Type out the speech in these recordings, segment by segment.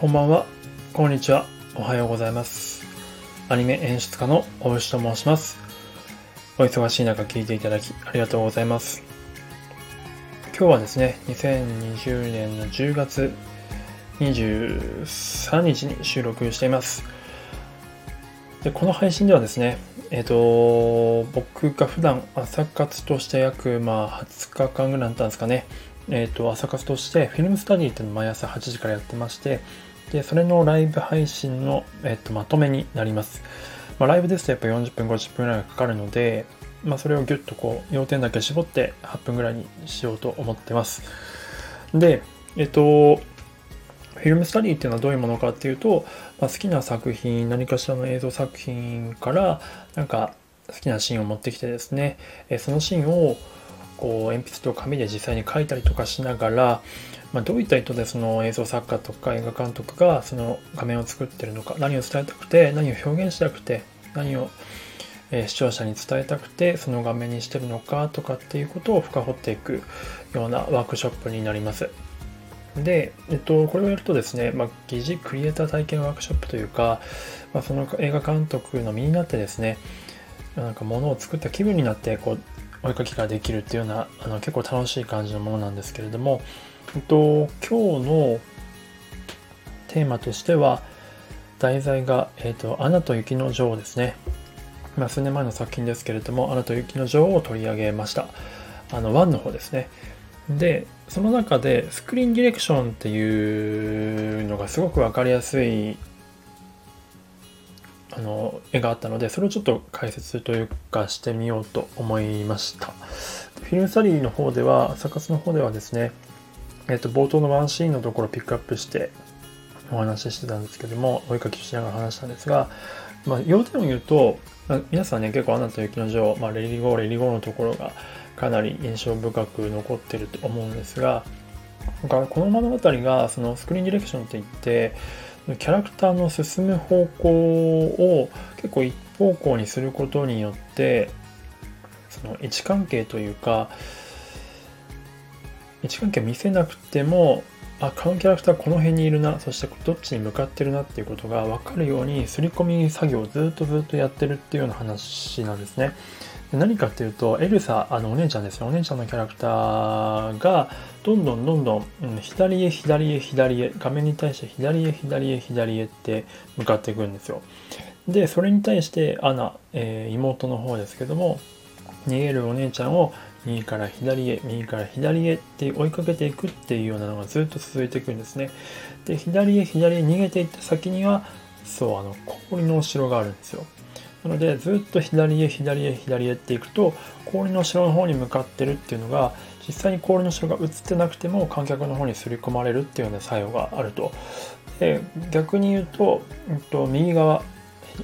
こんばんは、こんにちは、おはようございます。アニメ演出家の大石と申します。お忙しい中聞いていただきありがとうございます。今日はですね、2020年の10月23日に収録しています。でこの配信ではですね、えっ、と、僕が普段朝活として約、まあ、20日間ぐらいだったんですかね、えっ、と、朝活としてフィルムスタディっていうのを毎朝8時からやってまして、で、それのライブ配信の、えっ、と、まとめになります。まあ、ライブですとやっぱ40分、50分ぐらいかかるので、まあ、それをギュッとこう、要点だけ絞って8分ぐらいにしようと思ってます。で、えっ、と、フィルムスタディっていうのはどういうものかっていうと、まあ、好きな作品何かしらの映像作品からなんか好きなシーンを持ってきてですねえそのシーンをこう鉛筆と紙で実際に描いたりとかしながら、まあ、どういった意図でその映像作家とか映画監督がその画面を作ってるのか何を伝えたくて何を表現したくて何をえ視聴者に伝えたくてその画面にしてるのかとかっていうことを深掘っていくようなワークショップになります。で、えっと、これをやるとですね、まあ、疑似クリエイター体験ワークショップというか、まあ、その映画監督の身になってですね、なんか物を作った気分になって、こう、お絵かきができるっていうような、あの結構楽しい感じのものなんですけれども、えっと、今日のテーマとしては、題材が、えっと、アナと雪の女王ですね。まあ、数年前の作品ですけれども、アナと雪の女王を取り上げました。あの、1の方ですね。で、その中でスクリーンディレクションっていうのがすごく分かりやすいあの絵があったのでそれをちょっと解説というかしてみようと思いました。フィルムスタディの方ではサカスの方ではですねえっ、と冒頭のワンシーンのところをピックアップしてお話ししてたんですけどもお絵かきしながら話したんですが、まあ、要点を言うと、あ、皆さんね結構「アナと雪の女王」まあ、レリゴーレリゴーのところがかなり印象深く残ってると思うんですがこの物語がそのスクリーンディレクションっていってキャラクターの進む方向を結構一方向にすることによってその位置関係というか位置関係見せなくてもあこのキャラクターこの辺にいるなそしてどっちに向かってるなっていうことが分かるように刷り込み作業をずっとずっとやってるっていうような話なんですね。何かっていうと、エルサ、あのお姉ちゃんですよ。お姉ちゃんのキャラクターが、どんどんどんどん、うん、左へ左へ左へ、画面に対して左へ左へ左へって向かっていくんですよ。で、それに対してアナ、えー、妹の方ですけども、逃げるお姉ちゃんを右から左へ、右から左へって追いかけていくっていうようなのがずっと続いていくんですね。で、左へ左へ逃げていった先には、そう、あの、氷のお城があるんですよ。なのでずっと左へ左へ左へっていくと氷の城の方に向かってるっていうのが実際に氷の城が映ってなくても観客の方に刷り込まれるっていうような作用があると。で逆に言うと、えっと、右側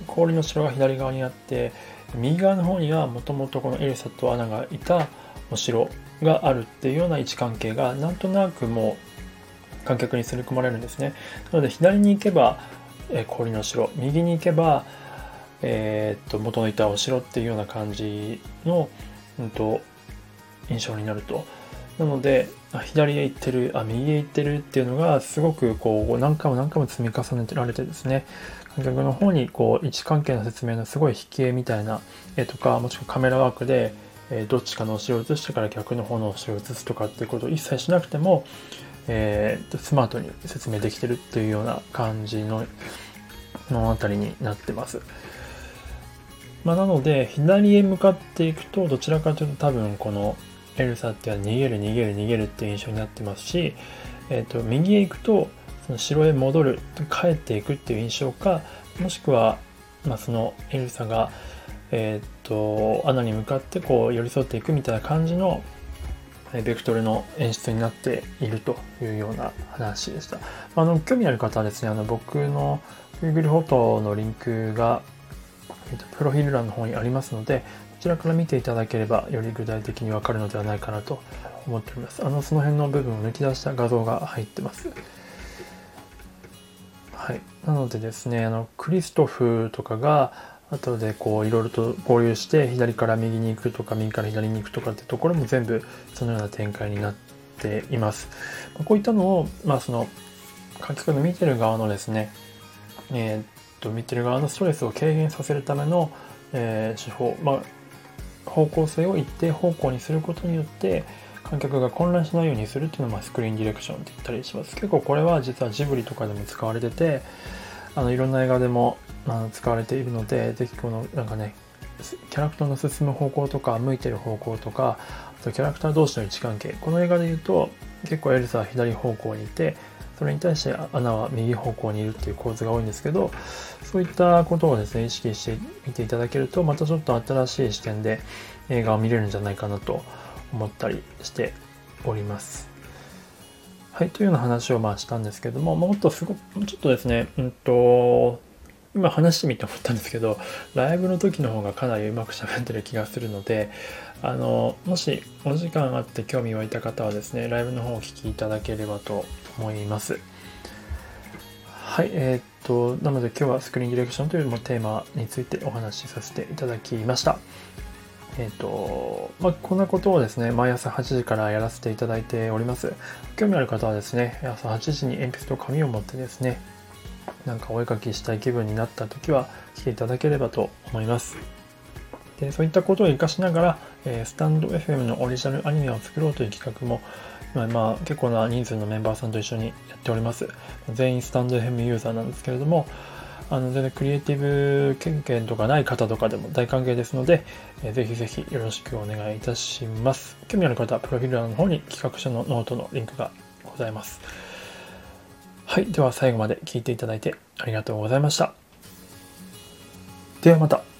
氷の城が左側にあって右側の方にはもともとこのエルサとアナがいたお城があるっていうような位置関係がなんとなくもう観客に刷り込まれるんですね。なので左に行けばえ氷の城右に行けばえー、っと元のいたお城っていうような感じの、うん、と印象になると。なので左へ行ってるあ右へ行ってるっていうのがすごくこう何回も何回も積み重ねてられてですね観客の方にこう位置関係の説明のすごい引き絵みたいな絵とかもしくはカメラワークで、え、どっちかのお城を映してから逆の方のお城を映すとかっていうことを一切しなくても、えー、スマートに説明できてるっていうような感じの物語になってます。まあ、なので、左へ向かっていくと、どちらかというと多分このエルサっていうのは逃げる逃げる逃げるっていう印象になってますし、えっ、ー、と、右へ行くと、その城へ戻る、帰っていくっていう印象か、もしくは、まあ、そのエルサが、えっ、ー、と、アナに向かってこう寄り添っていくみたいな感じのベクトルの演出になっているというような話でした。あの、興味ある方はですね、あの、僕の Google フォトのリンクがプロフィール欄の方にありますので、こちらから見ていただければ、より具体的にわかるのではないかなと思っております。あの、その辺の部分を抜き出した画像が入ってます。はい。なのでですね、あの、クリストフとかが、後でこういろいろと合流して左から右に行くとか右から左に行くとかってところも全部そのような展開になっています。こういったのを、まあその観客の見てる側のですね、えー、と見てる側のストレスを軽減させるための、えー、手法、まあ、方向性を一定方向にすることによって観客が混乱しないようにするっていうのを、まあ、スクリーンディレクションって言ったりします。結構これは実はジブリとかでも使われててあのいろんな映画でもあの使われているのでぜひこのなんかねキャラクターの進む方向とか向いてる方向とかあとキャラクター同士の位置関係。この映画で言うと結構エルサは左方向にいてそれに対してアナは右方向にいるっていう構図が多いんですけどそういったことをですね意識してみていただけるとまたちょっと新しい視点で映画を見れるんじゃないかなと思ったりしております。はい、というような話をまあしたんですけども、もっとすごく、ちょっとですね、うんと、今話してみて思ったんですけど、ライブの時の方がかなりうまく喋ってる気がするので、あの、もしお時間あって興味湧いた方はですね、ライブの方をお聴きいただければと思います。はい、えー、っと、なので今日はスクリーンディレクションというテーマについてお話しさせていただきました。えっ、と、まあ、こんなことをですね、毎朝8時からやらせていただいております。興味ある方はですね、朝8時に鉛筆と紙を持ってですね、なんかお絵かきしたい気分になった時は来ていただければと思います。でそういったことを活かしながら、えー、スタンド FM のオリジナルアニメを作ろうという企画も、まあ、まあ、結構な人数のメンバーさんと一緒にやっております。全員スタンド FM ユーザーなんですけれども、あの全然クリエイティブ経験とかない方とかでも大歓迎ですので、えー、ぜひぜひよろしくお願いいたします。興味ある方はプロフィール欄の方に企画書のノートのリンクがございます。はい。では最後まで聞いていただいてありがとうございました。ではまた。